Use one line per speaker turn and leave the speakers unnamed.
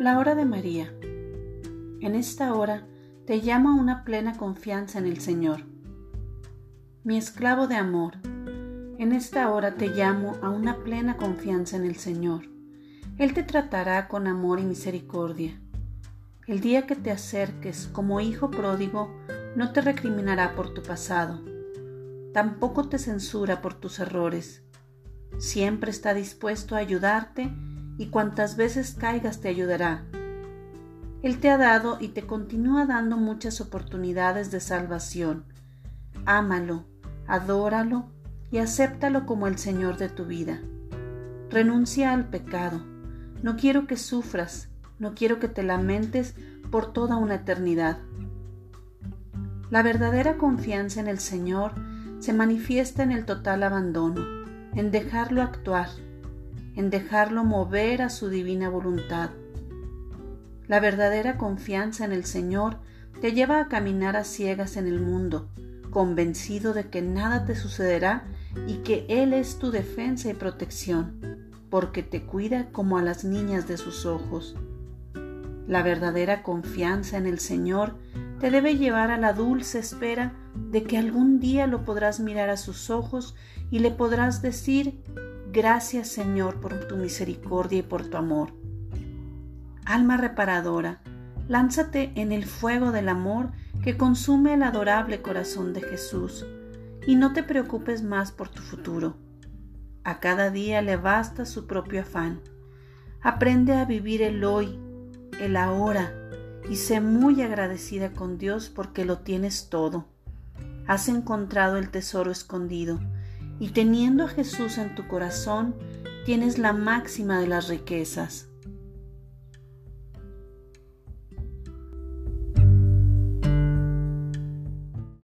La hora de María. En esta hora te llamo a una plena confianza en el Señor. Mi esclavo de amor, en esta hora te llamo a una plena confianza en el Señor. Él te tratará con amor y misericordia. El día que te acerques como hijo pródigo, no te recriminará por tu pasado, tampoco te censura por tus errores. Siempre está dispuesto a ayudarte y cuantas veces caigas te ayudará. Él te ha dado y te continúa dando muchas oportunidades de salvación. Ámalo, adóralo y acéptalo como el Señor de tu vida. Renuncia al pecado. No quiero que sufras, no quiero que te lamentes por toda una eternidad. La verdadera confianza en el Señor se manifiesta en el total abandono, en dejarlo actuar, en dejarlo mover a su divina voluntad. La verdadera confianza en el Señor te lleva a caminar a ciegas en el mundo, convencido de que nada te sucederá y que Él es tu defensa y protección, porque te cuida como a las niñas de sus ojos. La verdadera confianza en el Señor te debe llevar a la dulce espera de que algún día lo podrás mirar a sus ojos y le podrás decir, Gracias Señor por tu misericordia y por tu amor. Alma reparadora, lánzate en el fuego del amor que consume el adorable corazón de Jesús y no te preocupes más por tu futuro. A cada día le basta su propio afán. Aprende a vivir el hoy, el ahora, y sé muy agradecida con Dios porque lo tienes todo. Has encontrado el tesoro escondido y teniendo a Jesús en tu corazón, tienes la máxima de las riquezas.